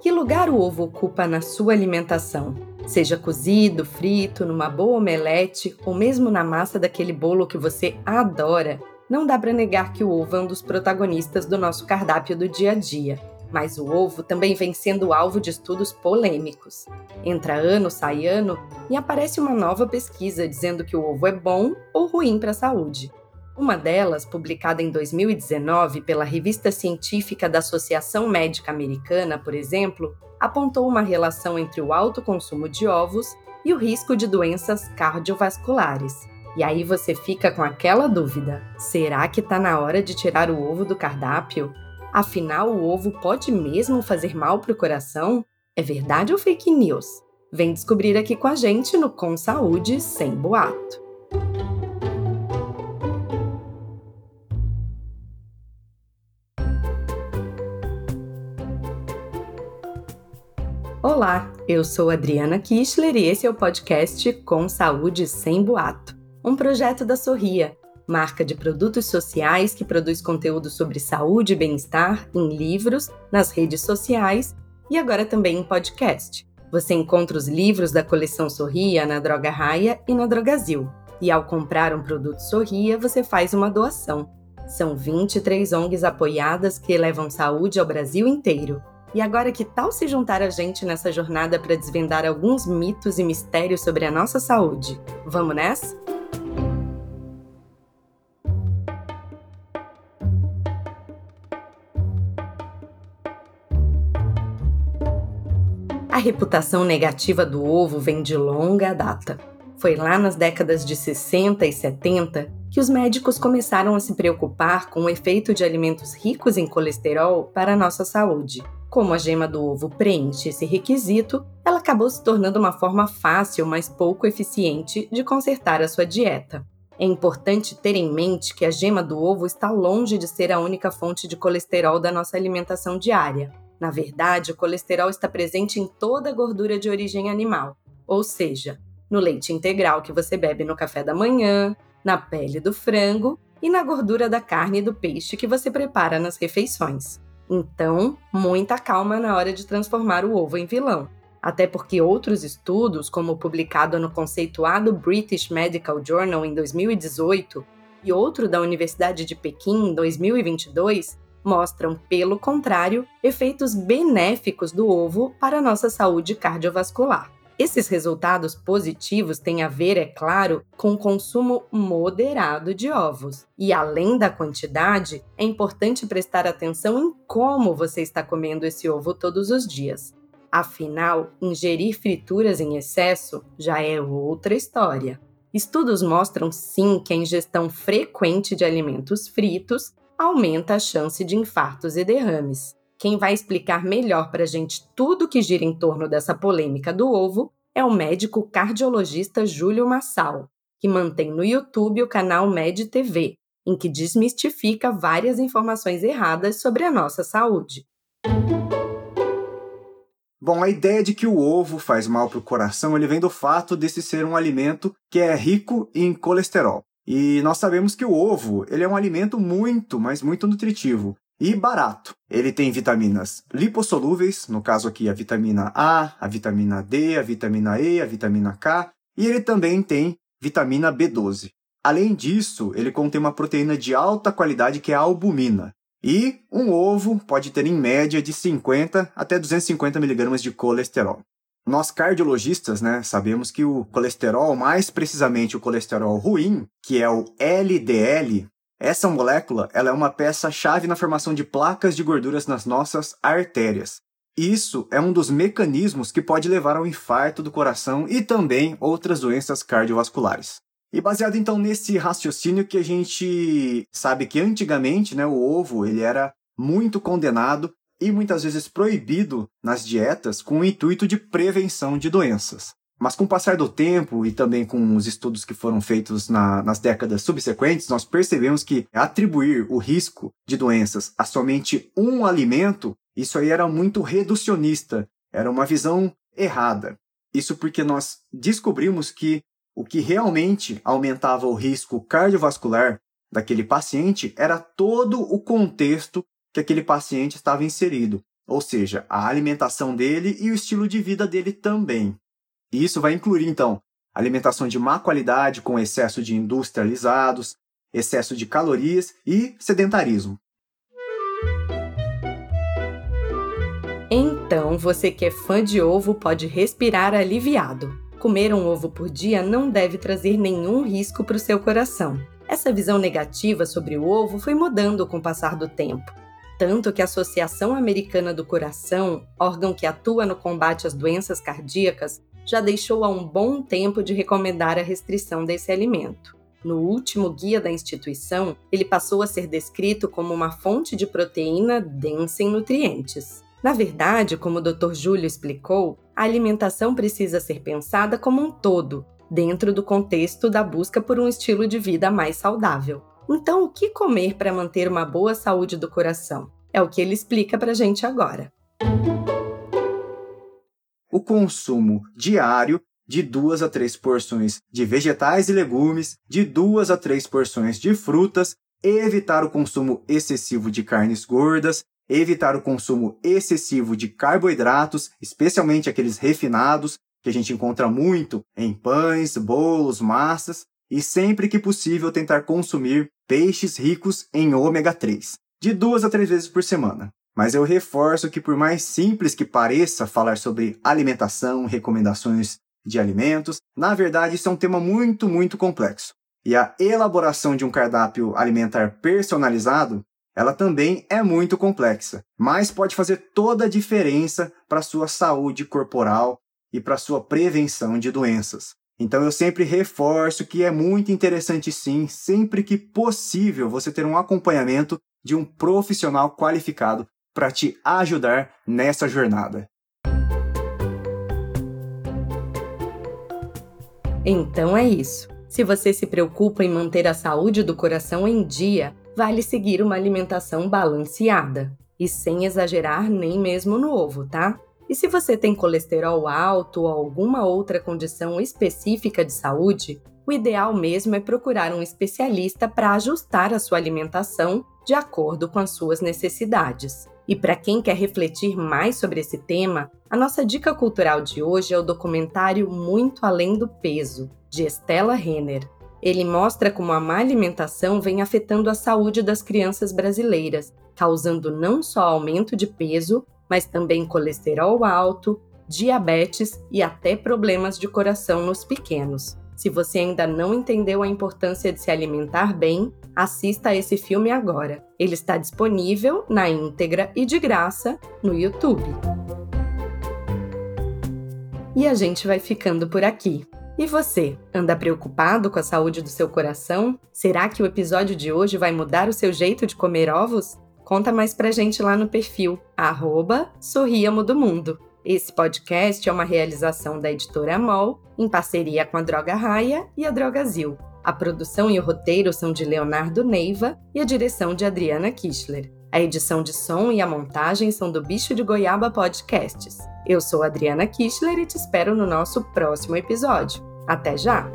Que lugar o ovo ocupa na sua alimentação? Seja cozido, frito, numa boa omelete ou mesmo na massa daquele bolo que você adora, não dá para negar que o ovo é um dos protagonistas do nosso cardápio do dia a dia. Mas o ovo também vem sendo alvo de estudos polêmicos. Entra ano, sai ano e aparece uma nova pesquisa dizendo que o ovo é bom ou ruim para a saúde. Uma delas, publicada em 2019 pela revista científica da Associação Médica Americana, por exemplo, apontou uma relação entre o alto consumo de ovos e o risco de doenças cardiovasculares. E aí você fica com aquela dúvida: será que está na hora de tirar o ovo do cardápio? Afinal, o ovo pode mesmo fazer mal para o coração? É verdade ou fake news? Vem descobrir aqui com a gente no Com Saúde Sem Boato. Olá, eu sou Adriana Kistler e esse é o podcast Com Saúde Sem Boato, um projeto da Sorria marca de produtos sociais que produz conteúdo sobre saúde e bem-estar em livros, nas redes sociais e agora também em podcast. Você encontra os livros da coleção Sorria na Droga Raia e na Drogazil. E ao comprar um produto Sorria, você faz uma doação. São 23 ONGs apoiadas que levam saúde ao Brasil inteiro. E agora que tal se juntar a gente nessa jornada para desvendar alguns mitos e mistérios sobre a nossa saúde? Vamos nessa? A reputação negativa do ovo vem de longa data. Foi lá nas décadas de 60 e 70 que os médicos começaram a se preocupar com o efeito de alimentos ricos em colesterol para a nossa saúde. Como a gema do ovo preenche esse requisito, ela acabou se tornando uma forma fácil, mas pouco eficiente, de consertar a sua dieta. É importante ter em mente que a gema do ovo está longe de ser a única fonte de colesterol da nossa alimentação diária. Na verdade, o colesterol está presente em toda a gordura de origem animal, ou seja, no leite integral que você bebe no café da manhã, na pele do frango e na gordura da carne e do peixe que você prepara nas refeições. Então, muita calma na hora de transformar o ovo em vilão. Até porque outros estudos, como o publicado no conceituado British Medical Journal em 2018 e outro da Universidade de Pequim em 2022, mostram, pelo contrário, efeitos benéficos do ovo para a nossa saúde cardiovascular. Esses resultados positivos têm a ver, é claro, com o consumo moderado de ovos. E além da quantidade, é importante prestar atenção em como você está comendo esse ovo todos os dias. Afinal, ingerir frituras em excesso já é outra história. Estudos mostram sim que a ingestão frequente de alimentos fritos aumenta a chance de infartos e derrames. Quem vai explicar melhor para a gente tudo que gira em torno dessa polêmica do ovo é o médico cardiologista Júlio Massal, que mantém no YouTube o canal Med TV, em que desmistifica várias informações erradas sobre a nossa saúde. Bom, a ideia de que o ovo faz mal para o coração ele vem do fato desse ser um alimento que é rico em colesterol. E nós sabemos que o ovo ele é um alimento muito, mas muito nutritivo e barato. Ele tem vitaminas lipossolúveis, no caso aqui a vitamina A, a vitamina D, a vitamina E, a vitamina K, e ele também tem vitamina B12. Além disso, ele contém uma proteína de alta qualidade que é a albumina. E um ovo pode ter em média de 50 até 250 miligramas de colesterol. Nós cardiologistas, né, sabemos que o colesterol, mais precisamente o colesterol ruim, que é o LDL, essa molécula, ela é uma peça-chave na formação de placas de gorduras nas nossas artérias. Isso é um dos mecanismos que pode levar ao infarto do coração e também outras doenças cardiovasculares. E baseado então nesse raciocínio que a gente sabe que antigamente, né, o ovo, ele era muito condenado e muitas vezes proibido nas dietas com o intuito de prevenção de doenças. Mas com o passar do tempo e também com os estudos que foram feitos na, nas décadas subsequentes, nós percebemos que atribuir o risco de doenças a somente um alimento, isso aí era muito reducionista, era uma visão errada. Isso porque nós descobrimos que o que realmente aumentava o risco cardiovascular daquele paciente era todo o contexto que que aquele paciente estava inserido, ou seja, a alimentação dele e o estilo de vida dele também. E isso vai incluir, então, alimentação de má qualidade com excesso de industrializados, excesso de calorias e sedentarismo. Então, você que é fã de ovo pode respirar aliviado. Comer um ovo por dia não deve trazer nenhum risco para o seu coração. Essa visão negativa sobre o ovo foi mudando com o passar do tempo. Tanto que a Associação Americana do Coração, órgão que atua no combate às doenças cardíacas, já deixou há um bom tempo de recomendar a restrição desse alimento. No último guia da instituição, ele passou a ser descrito como uma fonte de proteína densa em nutrientes. Na verdade, como o Dr. Júlio explicou, a alimentação precisa ser pensada como um todo, dentro do contexto da busca por um estilo de vida mais saudável. Então, o que comer para manter uma boa saúde do coração? É o que ele explica para gente agora. O consumo diário de duas a três porções de vegetais e legumes, de duas a três porções de frutas, evitar o consumo excessivo de carnes gordas, evitar o consumo excessivo de carboidratos, especialmente aqueles refinados, que a gente encontra muito em pães, bolos, massas, e sempre que possível tentar consumir peixes ricos em ômega 3, de duas a três vezes por semana. Mas eu reforço que, por mais simples que pareça falar sobre alimentação, recomendações de alimentos, na verdade isso é um tema muito, muito complexo. E a elaboração de um cardápio alimentar personalizado ela também é muito complexa, mas pode fazer toda a diferença para a sua saúde corporal e para a sua prevenção de doenças. Então eu sempre reforço que é muito interessante sim, sempre que possível, você ter um acompanhamento de um profissional qualificado para te ajudar nessa jornada. Então é isso. Se você se preocupa em manter a saúde do coração em dia, vale seguir uma alimentação balanceada e sem exagerar nem mesmo no ovo, tá? E se você tem colesterol alto ou alguma outra condição específica de saúde, o ideal mesmo é procurar um especialista para ajustar a sua alimentação de acordo com as suas necessidades. E para quem quer refletir mais sobre esse tema, a nossa dica cultural de hoje é o documentário Muito Além do Peso, de Estela Renner. Ele mostra como a má alimentação vem afetando a saúde das crianças brasileiras, causando não só aumento de peso, mas também colesterol alto, diabetes e até problemas de coração nos pequenos. Se você ainda não entendeu a importância de se alimentar bem, assista a esse filme agora. Ele está disponível na íntegra e de graça no YouTube. E a gente vai ficando por aqui. E você, anda preocupado com a saúde do seu coração? Será que o episódio de hoje vai mudar o seu jeito de comer ovos? Conta mais pra gente lá no perfil, arroba Sorriamo do Mundo. Esse podcast é uma realização da editora Amol, em parceria com a Droga Raia e a Drogazil. A produção e o roteiro são de Leonardo Neiva e a direção de Adriana Kischler. A edição de som e a montagem são do Bicho de Goiaba Podcasts. Eu sou Adriana Kischler e te espero no nosso próximo episódio. Até já!